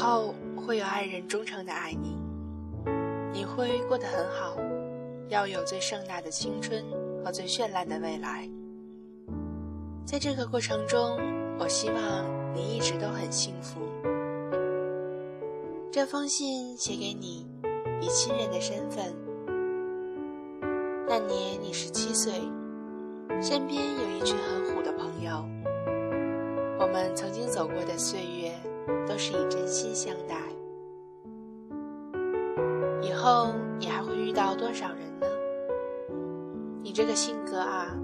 后会有爱人忠诚的爱你，你会过得很好，要有最盛大的青春和最绚烂的未来。在这个过程中，我希望你一直都很幸福。这封信写给你，以亲人的身份。那年你十七岁，身边有一群很虎的朋友。我们曾经走过的岁月，都是以真心相待。以后你还会遇到多少人呢？你这个性格啊，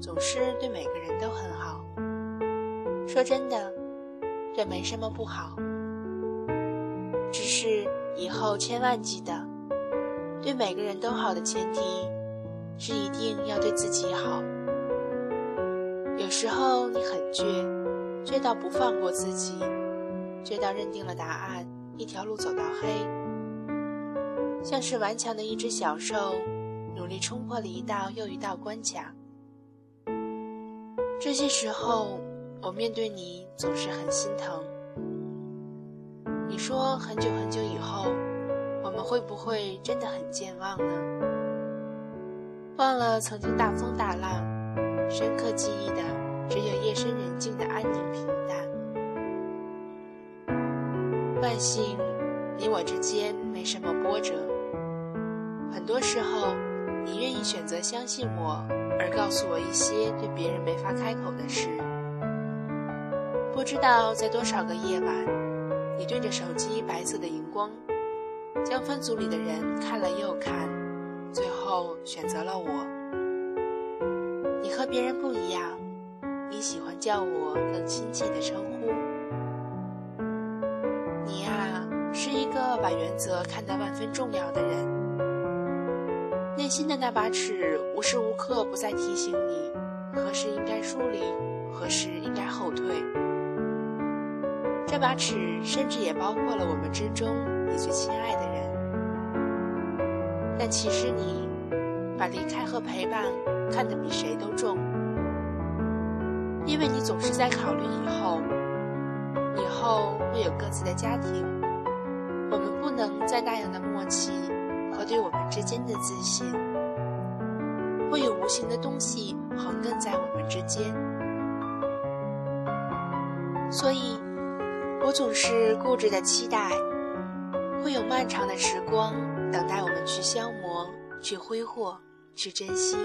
总是对每个人都很好。说真的，这没什么不好。只是以后千万记得，对每个人都好的前提。是一定要对自己好。有时候你很倔，倔到不放过自己，直到认定了答案，一条路走到黑，像是顽强的一只小兽，努力冲破了一道又一道关卡。这些时候，我面对你总是很心疼。你说很久很久以后，我们会不会真的很健忘呢？忘了曾经大风大浪，深刻记忆的只有夜深人静的安宁平淡。万幸，你我之间没什么波折。很多时候，你愿意选择相信我，而告诉我一些对别人没法开口的事。不知道在多少个夜晚，你对着手机白色的荧光，将分组里的人看了又看。最后选择了我。你和别人不一样，你喜欢叫我更亲切的称呼。把原则看得万分重要的人。内心的那把尺，无时无刻不在提醒你，何时应该疏离，何时应该后退。这把尺，甚至也包括了我们之中你最亲爱的人。但其实你把离开和陪伴看得比谁都重，因为你总是在考虑以后，以后会有各自的家庭，能在那样的默契和对我们之间的自信，会有无形的东西横亘在我们之间，所以，我总是固执的期待，会有漫长的时光。等待我们去消磨，去挥霍，去珍惜。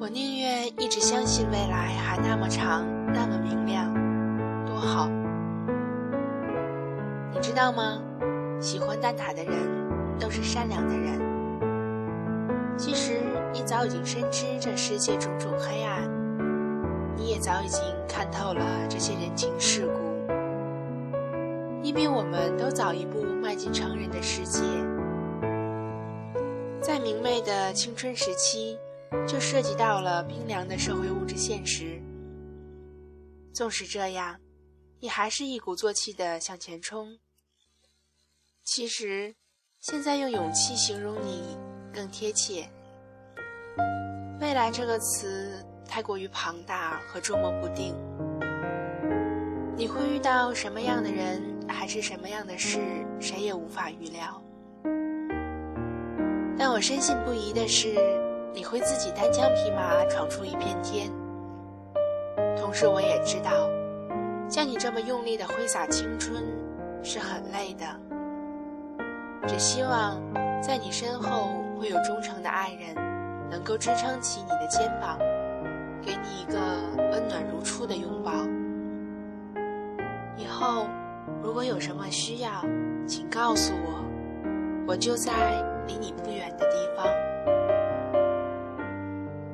我宁愿一直相信未来还那么长，那么明亮，多好。知道吗？喜欢蛋挞的人都是善良的人。其实你早已经深知这世界种种黑暗，你也早已经看透了这些人情世故。你比我们都早一步迈进成人的世界，在明媚的青春时期，就涉及到了冰凉的社会物质现实。纵使这样，你还是一鼓作气的向前冲。其实，现在用勇气形容你更贴切。未来这个词太过于庞大和捉摸不定，你会遇到什么样的人？还是什么样的事，谁也无法预料。但我深信不疑的是，你会自己单枪匹马闯出一片天。同时，我也知道，像你这么用力的挥洒青春，是很累的。只希望，在你身后会有忠诚的爱人，能够支撑起你的肩膀，给你一个温暖如初的拥抱。以后。如果有什么需要，请告诉我，我就在离你不远的地方。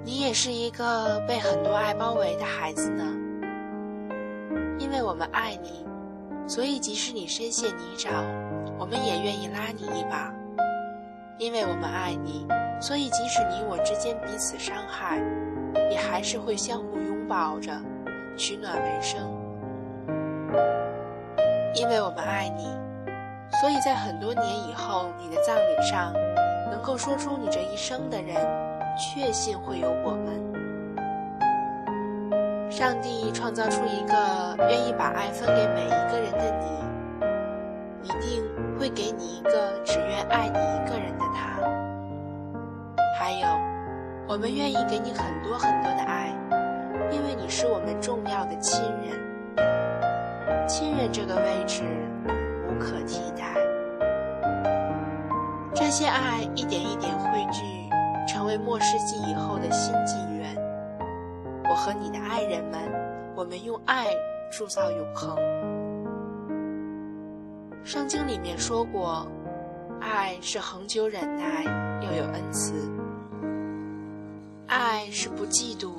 你也是一个被很多爱包围的孩子呢。因为我们爱你，所以即使你深陷泥沼，我们也愿意拉你一把。因为我们爱你，所以即使你我之间彼此伤害，也还是会相互拥抱着，取暖为生。因为我们爱你，所以在很多年以后，你的葬礼上，能够说出你这一生的人，确信会有我们。上帝创造出一个愿意把爱分给每一个人的你，一定会给你一个只愿爱你一个人的他。还有，我们愿意给你很多很多的爱，因为你是我们重要的亲人。亲人这个位置无可替代。这些爱一点一点汇聚，成为末世纪以后的新纪元。我和你的爱人们，我们用爱铸造永恒。圣经里面说过，爱是恒久忍耐，又有恩慈；爱是不嫉妒，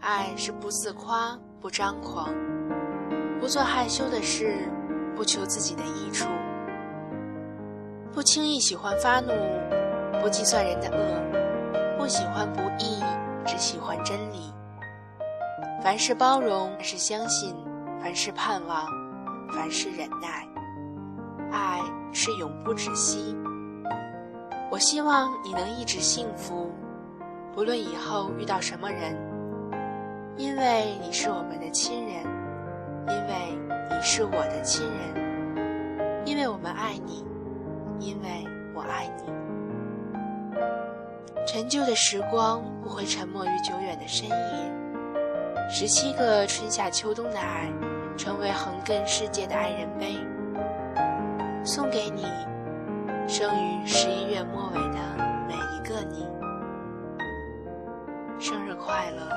爱是不自夸，不张狂，不做害羞的事，不求自己的益处，不轻易喜欢发怒，不计算人的恶，不喜欢不义，只喜欢真理。凡事包容，凡事相信，凡事盼望，凡事忍耐，爱是永不止息。我希望你能一直幸福，不论以后遇到什么人，因为你是我们的亲人，因为你是我的亲人，因为我们爱你，因为我爱你。陈旧的时光不会沉默于久远的深夜。十七个春夏秋冬的爱，成为横亘世界的爱人碑，送给你，生于十一月末尾的每一个你，生日快乐！